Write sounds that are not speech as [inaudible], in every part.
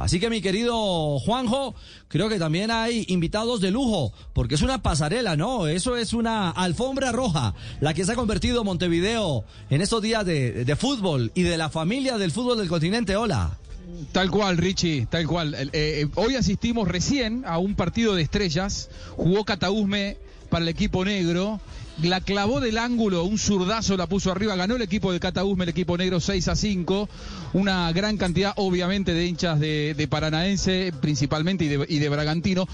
Así que mi querido Juanjo, creo que también hay invitados de lujo, porque es una pasarela, ¿no? Eso es una alfombra roja, la que se ha convertido Montevideo en estos días de, fútbol y de la familia del fútbol del continente. Hola. Tal cual, Richie, tal cual. Eh, eh, hoy asistimos recién a un partido de estrellas. Jugó Catausme para el equipo negro la clavó del ángulo, un zurdazo la puso arriba, ganó el equipo de Catausme, el equipo negro 6 a 5, una gran cantidad obviamente de hinchas de, Paranaense principalmente y de, y de Bragantino.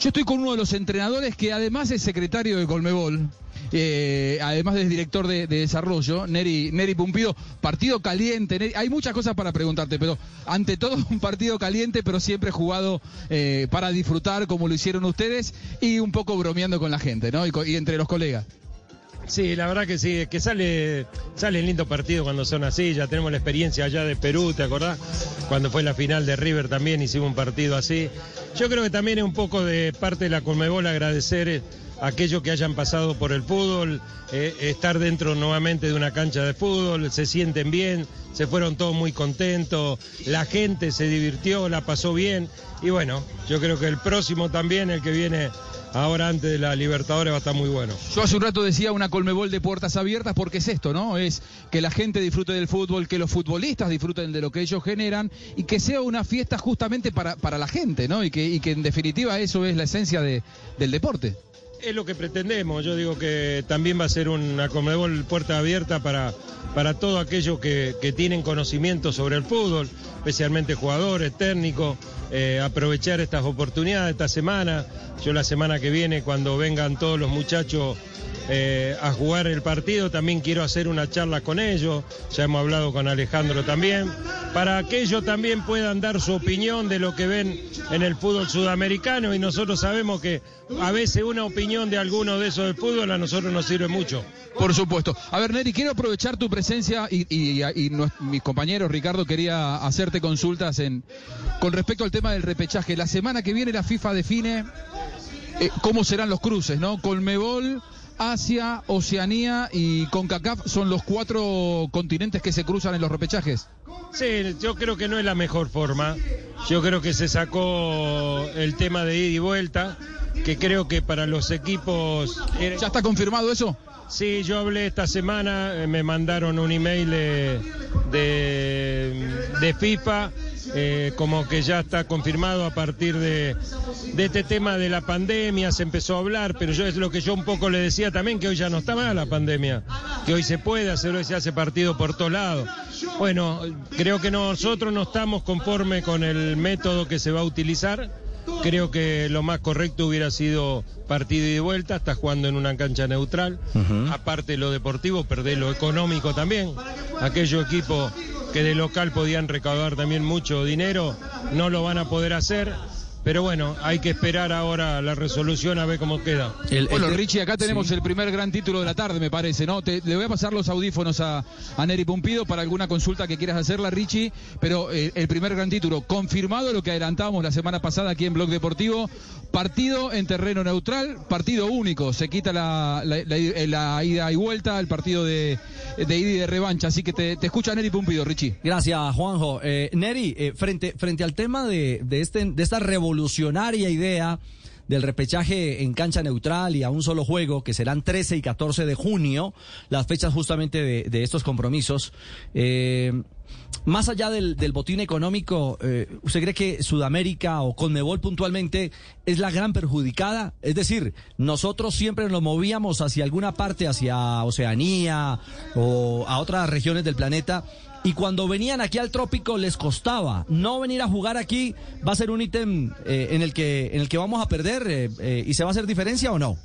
Yo estoy con uno de los entrenadores que además es secretario de Colmebol, eh, además es director de, desarrollo, Neri, Neri Pumpido, partido caliente, hay muchas cosas para preguntarte, pero ante todo [laughs] un partido caliente, pero siempre jugado eh, para disfrutar como lo hicieron ustedes y un poco bromeando con la gente, ¿no? y, entre los colegas. Sí, la verdad que sí, que sale, sale lindo partido cuando son así, ya tenemos la experiencia allá de Perú, ¿te acordás? Cuando fue la final de River también hicimos un partido así. Yo creo que también es un poco de parte de la Conmebol agradecer aquellos que hayan pasado por el fútbol, eh, estar dentro nuevamente de una cancha de fútbol, se sienten bien, se fueron todos muy contentos, la gente se divirtió, la pasó bien y bueno, yo creo que el próximo también, el que viene ahora antes de la Libertadores va a estar muy bueno. Yo hace un rato decía una colmebol de puertas abiertas porque es esto, ¿no? Es que la gente disfrute del fútbol, que los futbolistas disfruten de lo que ellos generan y que sea una fiesta justamente para, para la gente, ¿no? Y que, y que en definitiva eso es la esencia de, del deporte. Es lo que pretendemos. Yo digo que también va a ser una Comebol puerta abierta para, para todos aquellos que, tienen conocimiento sobre el fútbol, especialmente jugadores, técnicos, eh, aprovechar estas oportunidades esta semana. Yo la semana que viene, cuando vengan todos los muchachos eh, a jugar el partido. También quiero hacer una charla con ellos, ya hemos hablado con Alejandro también, para que ellos también puedan dar su opinión de lo que ven en el fútbol sudamericano y nosotros sabemos que a veces una opinión de alguno de esos del fútbol a nosotros nos sirve mucho. Por supuesto. A ver, Neri, quiero aprovechar tu presencia y, mis compañeros, Ricardo, quería hacerte consultas en, con respecto al tema del repechaje. La semana que viene la FIFA define eh, cómo serán los cruces, ¿no? Colmebol Asia, Oceanía y CONCACAF son los cuatro continentes que se cruzan en los repechajes. Sí, yo creo que no es la mejor forma. Yo creo que se sacó el tema de ida y vuelta, que creo que para los equipos... ¿Ya está confirmado eso? Sí, yo hablé esta semana, eh, me mandaron un email de, de FIFA eh, como que ya está confirmado a partir de, este tema de la pandemia, se empezó a hablar, pero yo es lo que yo un poco le decía también, que hoy ya no está mal la pandemia, que hoy se puede hacer, hoy se hace partido por todos lados. Bueno, creo que nosotros no estamos conforme con el método que se va a utilizar. Creo que lo más correcto hubiera sido partido y de vuelta, está jugando en una cancha neutral. Aparte de lo deportivo, perder lo económico también. Aquellos equipos que de local podían recaudar también mucho dinero, no lo van a poder hacer. Pero bueno, hay que esperar ahora la resolución a ver cómo queda. bueno, Richie, acá tenemos el primer gran título de la tarde, me parece, ¿no? Te, le voy a pasar los audífonos a, a Neri Pumpido para alguna consulta que quieras hacerla, Richie. Pero eh, el primer gran título, confirmado lo que adelantábamos la semana pasada aquí en Blog Deportivo. Partido en terreno neutral, partido único. Se quita la, la, ida y vuelta, el partido de, de ida y de revancha. Así que te, escucha Neri Pumpido, Richie. Gracias, Juanjo. Eh, Neri, eh, frente, frente al tema de, de, este, de esta revolución revolucionaria idea del repechaje en cancha neutral y a un solo juego, que serán 13 y 14 de junio, las fechas justamente de, estos compromisos. Eh, más allá del, botín económico, eh, ¿usted cree que Sudamérica o Conmebol puntualmente es la gran perjudicada? Es decir, nosotros siempre nos movíamos hacia alguna parte, hacia Oceanía o a otras regiones del planeta y cuando venían aquí al trópico les costaba. No venir a jugar aquí va a ser un ítem eh, en, el que, en el que vamos a perder eh, y se va a hacer diferencia o no.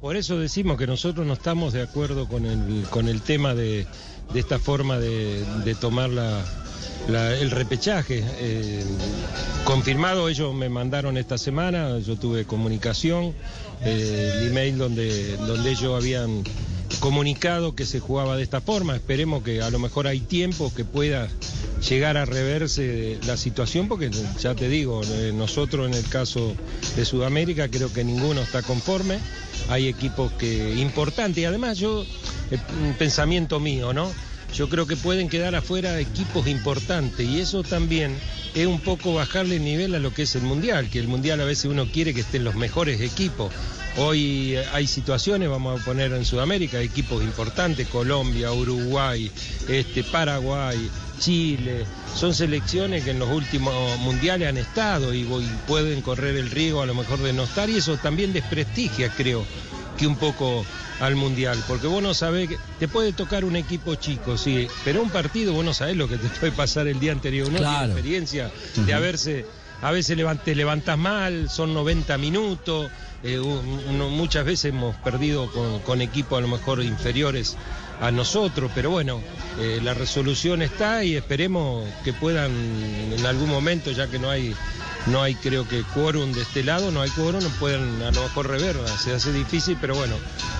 Por eso decimos que nosotros no estamos de acuerdo con el, con el tema de, de esta forma de, de tomar la, el repechaje. confirmado, ellos me mandaron esta semana, yo tuve comunicación, el email donde, donde ellos habían comunicado que se jugaba de esta forma. Esperemos que a lo mejor hay tiempo que pueda llegar a reverse la situación, porque ya te digo, eh, nosotros en el caso de Sudamérica creo que ninguno está conforme. Hay equipos que importantes y además yo, eh, un pensamiento mío, ¿no? Yo creo que pueden quedar afuera equipos importantes y eso también es un poco bajarle el nivel a lo que es el Mundial, que el Mundial a veces uno quiere que estén los mejores equipos. Hoy hay situaciones, vamos a poner en Sudamérica, equipos importantes, Colombia, Uruguay, este, Paraguay, Chile. Son selecciones que en los últimos mundiales han estado y, y pueden correr el riesgo a lo mejor de no estar y eso también desprestigia, creo, que un poco al mundial, porque vos no sabés, que te puede tocar un equipo chico, sí, pero un partido vos no sabés lo que te puede pasar el día anterior, uno Claro. tiene experiencia de haberse, a veces te levantas mal, son 90 minutos, eh, un- muchas veces hemos perdido con, con equipos a lo mejor inferiores a nosotros, pero bueno, eh, la resolución está y esperemos que puedan en algún momento, ya que no hay no hay creo que quórum de este lado, no hay quórum, no pueden a lo mejor reverla, se hace difícil, pero bueno,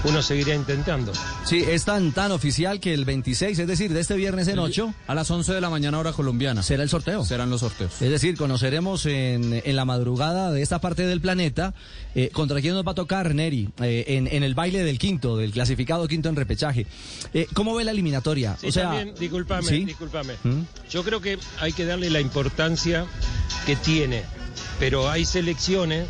uno seguirá intentando. Sí, es tan, tan oficial que el 26, es decir, de este viernes en 8, A las 11 de la mañana hora colombiana. será el sorteo. Serán los sorteos. Es decir, conoceremos en, en la madrugada de esta parte del planeta eh, contra quién nos va a tocar Neri eh, en, en el baile del quinto, del clasificado quinto en repechaje. Eh, ¿Cómo ve la eliminatoria? Sí, o sea, también, discúlpame, ¿sí? discúlpame. ¿Mm? Yo creo que hay que darle la importancia que tiene, pero hay selecciones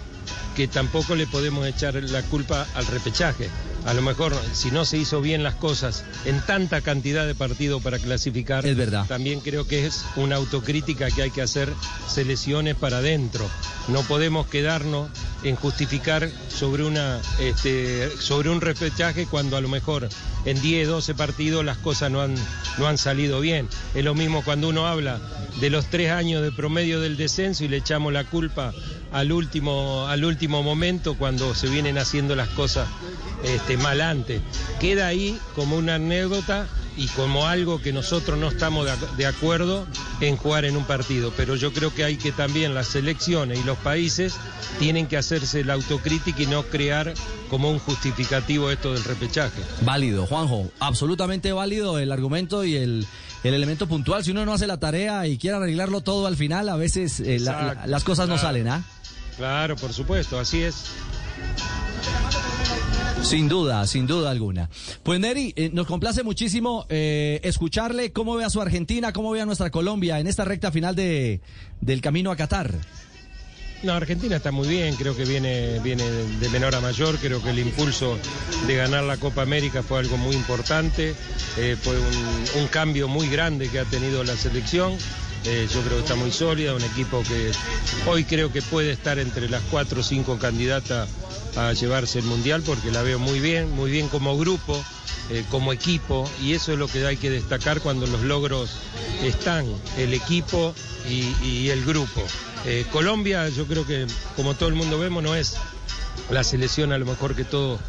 que tampoco le podemos echar la culpa al repechaje. A lo mejor, si no se hizo bien las cosas en tanta cantidad de partidos para clasificar, Es verdad. también creo que es una autocrítica que hay que hacer selecciones para adentro. No podemos quedarnos en justificar sobre, una, este, sobre un repechaje cuando a lo mejor en 10, 12 partidos las cosas no han, no han salido bien. Es lo mismo cuando uno habla de los tres años de promedio del descenso y le echamos la culpa al último, al último momento cuando se vienen haciendo las cosas este, mal antes. Queda ahí como una anécdota y como algo que nosotros no estamos de, ac- de acuerdo en jugar en un partido. Pero yo creo que hay que también las selecciones y los países tienen que hacerse la autocrítica y no crear como un justificativo esto del repechaje. Válido, Juanjo, absolutamente válido el argumento y el, el elemento puntual. Si uno no hace la tarea y quiere arreglarlo todo al final, a veces eh, la- la- Exacto, las cosas no salen, ¿ah? Claro, por supuesto, así es. Sin duda, sin duda alguna. Pues Neri, eh, nos complace muchísimo eh, escucharle cómo ve a su Argentina, cómo ve a nuestra Colombia en esta recta final de, del camino a Qatar. No, Argentina está muy bien, creo que viene, viene de menor a mayor, creo que el impulso de ganar la Copa América fue algo muy importante, eh, fue un, cambio muy grande que ha tenido la selección, yo creo que está muy sólida, un equipo que hoy creo que puede estar entre las cuatro o cinco candidatas a llevarse el Mundial porque la veo muy bien, muy bien como grupo, eh, como equipo, y eso es lo que hay que destacar cuando los logros están, el equipo y, el grupo. Eh, Colombia, yo creo que como todo el mundo vemos, no es la selección a lo mejor que todos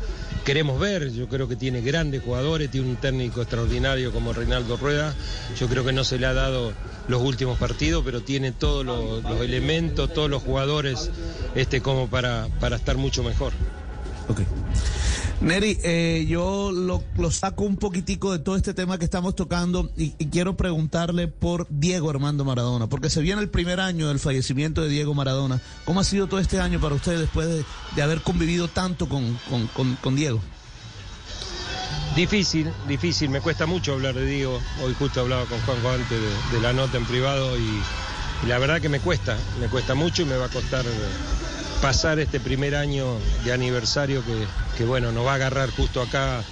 queremos ver. Yo creo que tiene grandes jugadores, tiene un técnico extraordinario como Reinaldo Rueda. Yo creo que no se le ha dado los últimos partidos, pero tiene todos los, elementos, todos los jugadores este, como para, para estar mucho mejor. Ok. Neri, eh, yo lo, saco un poquitico de todo este tema que estamos tocando y, quiero preguntarle por Diego Armando Maradona, porque se viene el primer año del fallecimiento de Diego Maradona. ¿Cómo ha sido todo este año para usted después de, haber convivido tanto con, con, con- Diego? Difícil, difícil, me cuesta mucho hablar de Diego. Hoy justo hablaba con Juanjo antes de, la nota en privado y, y la verdad que me cuesta, me cuesta mucho y me va a costar pasar este primer año de aniversario que, que, bueno, nos va a agarrar justo acá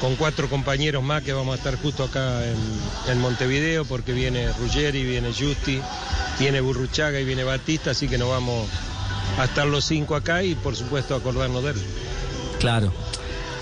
con cuatro compañeros más que vamos a estar justo acá en, Montevideo porque viene Ruggeri, viene Justi, viene Burruchaga y viene Batista, así que nos vamos a estar los cinco acá y por supuesto acordarnos de él. Claro.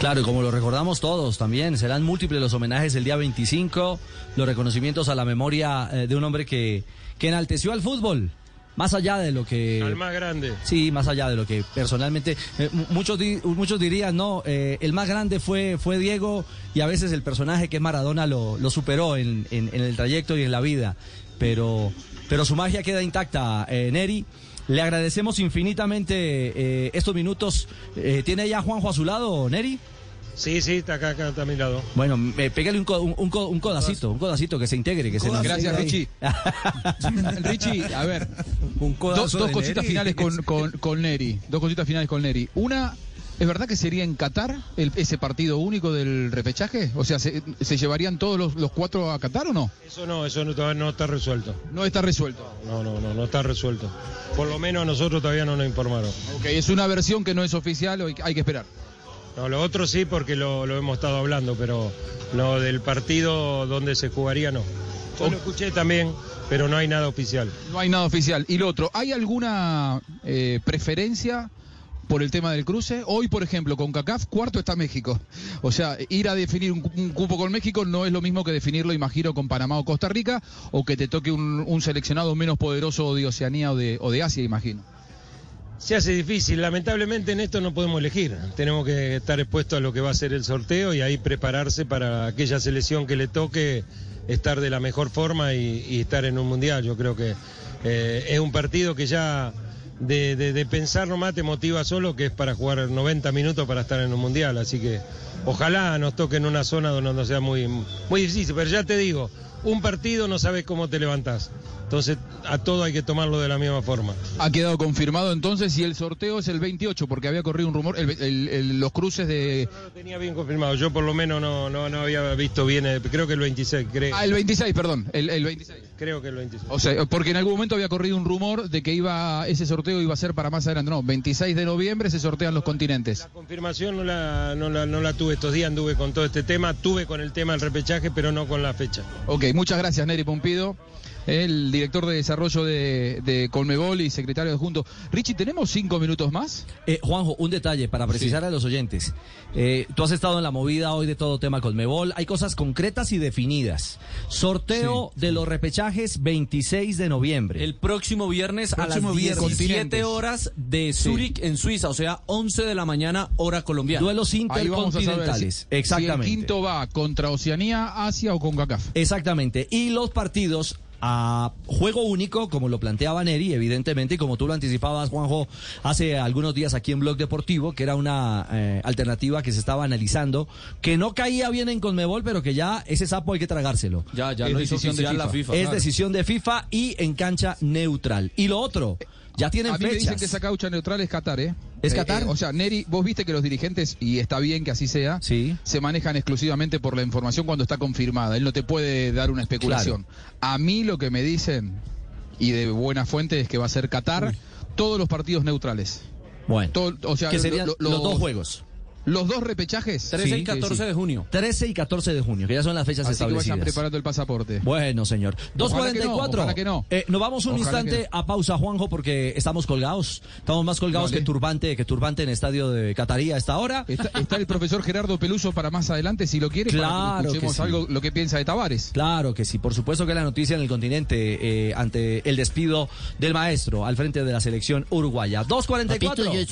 Claro, y como lo recordamos todos también, serán múltiples los homenajes el día 25, los reconocimientos a la memoria eh, de un hombre que, que enalteció al fútbol, más allá de lo que... Al más grande. Sí, más allá de lo que personalmente eh, mu- muchos di- muchos dirían no, eh, el más grande fue fue Diego y a veces el personaje que es Maradona lo, lo superó en, en- en el trayecto y en la vida, pero pero su magia queda intacta, eh, Neri. Le agradecemos infinitamente eh, estos minutos. Eh, ¿Tiene ya Juanjo a su lado, Neri? Sí, sí, está acá, acá está a mi lado. Bueno, eh, pégale un, co- un, un co- un codacito, un codacito que se integre, que se nos- Gracias, Richie. [laughs] Richie, a ver, Un codazo dos cositas Neri. finales con, [laughs] con, con Neri. Dos cositas finales con Neri. Una, ¿Es verdad que sería en Qatar el- ese partido único del repechaje? O sea, ¿se, se llevarían todos los, los cuatro a Qatar o no? Eso no, eso no, todavía no está resuelto. No está resuelto. No, no, no, no está resuelto. Por lo menos a nosotros todavía no nos informaron. Ok, es una versión que no es oficial, hay que esperar. No, lo otro sí porque lo, lo hemos estado hablando, pero no del partido donde se jugaría no. Yo lo escuché también, pero no hay nada oficial. No hay nada oficial. Y lo otro, ¿hay alguna eh, preferencia por el tema del cruce? Hoy, por ejemplo, con CACAF, cuarto está México. O sea, ir a definir un, cu- un cupo con México no es lo mismo que definirlo, imagino, con Panamá o Costa Rica, o que te toque un, un seleccionado menos poderoso de Oceanía o de, o de Asia, imagino. Se hace difícil, lamentablemente en esto no podemos elegir. Tenemos que estar expuestos a lo que va a ser el sorteo y ahí prepararse para aquella selección que le toque estar de la mejor forma y, estar en un mundial. Yo creo que eh, es un partido que ya de, de- de pensar nomás te motiva solo, que es para jugar 90 minutos para estar en un mundial. Así que ojalá nos toque en una zona donde no sea muy, muy difícil. Pero ya te digo, un partido no sabes cómo te levantás. Entonces a todo hay que tomarlo de la misma forma. Ha quedado confirmado entonces y el sorteo es el 28, porque había corrido un rumor, el- el- el- los cruces de... No lo tenía bien confirmado. Yo por lo menos no, no, no había visto bien. Creo que el 26, creo. Ah, el 26, perdón, el, el 26. Creo que el 26. O sea, porque en algún momento había corrido un rumor de que iba ese sorteo iba a ser para más adelante. No, 26 de noviembre se sortean los continentes. La confirmación no la, no, la, no la tuve estos días, anduve con todo este tema. Tuve con el tema del repechaje, pero no con la fecha. Ok, muchas gracias, Neri Pompido, el director de desarrollo de, de Colmebol y secretario adjunto. Richie, ¿tenemos cinco minutos más? Eh, Juanjo, un detalle para precisar a los oyentes. Eh, tú has estado en la movida hoy de todo tema Colmebol. Hay cosas concretas y definidas. Sorteo de los repechajes 26 de noviembre. El próximo viernes Próximo a las viernes. 17 Continentes. horas de Zúrich en Suiza, o sea, 11 de la mañana hora colombiana. Duelos si, intercontinentales. si Exactamente. el quinto va contra Oceanía, Asia o con CACAF. Exactamente. Y los partidos a juego único, como lo planteaba Neri, evidentemente, y como tú lo anticipabas, Juanjo, hace algunos días aquí en Blog Deportivo, que era una eh, alternativa que se estaba analizando, que no caía bien en Conmebol, pero que ya ese sapo hay que tragárselo. Ya, ya Es decisión de oficial la FIFA. FIFA. es claro. decisión de FIFA y en cancha neutral. Y lo otro, ya tienen A mí me dicen fechas. que esa caucha neutral es Qatar, ¿eh? ¿Es Eh, Qatar? eh, o sea, Neri, vos viste que los dirigentes, y está bien que así sea, Sí. se manejan exclusivamente por la información cuando está confirmada. Él no te puede dar una especulación. A mí lo que me dicen, y de buena fuente, es que va a ser Qatar todos los partidos neutrales. Bueno, Todo- o sea, que serían lo- los los- dos juegos. Los dos repechajes. 13 Sí, y 14 sí. de junio. 13 y 14 de junio, que ya son las fechas Así que vayan establecidas. preparando el pasaporte. Bueno, señor. 2.44. ojalá que no. Eh, nos vamos un Ojalá instante que no. a pausa, Juanjo, porque estamos colgados. Estamos más colgados que turbante, que turbante en estadio de Catarí a esta hora. Está, está el profesor Gerardo Peluso para más adelante, si lo quiere, para Claro que que escuchemos sí. algo lo que piensa de Tavares. Claro que sí, por supuesto que la noticia en el continente eh, ante el despido del maestro al frente de la selección uruguaya. 2.44.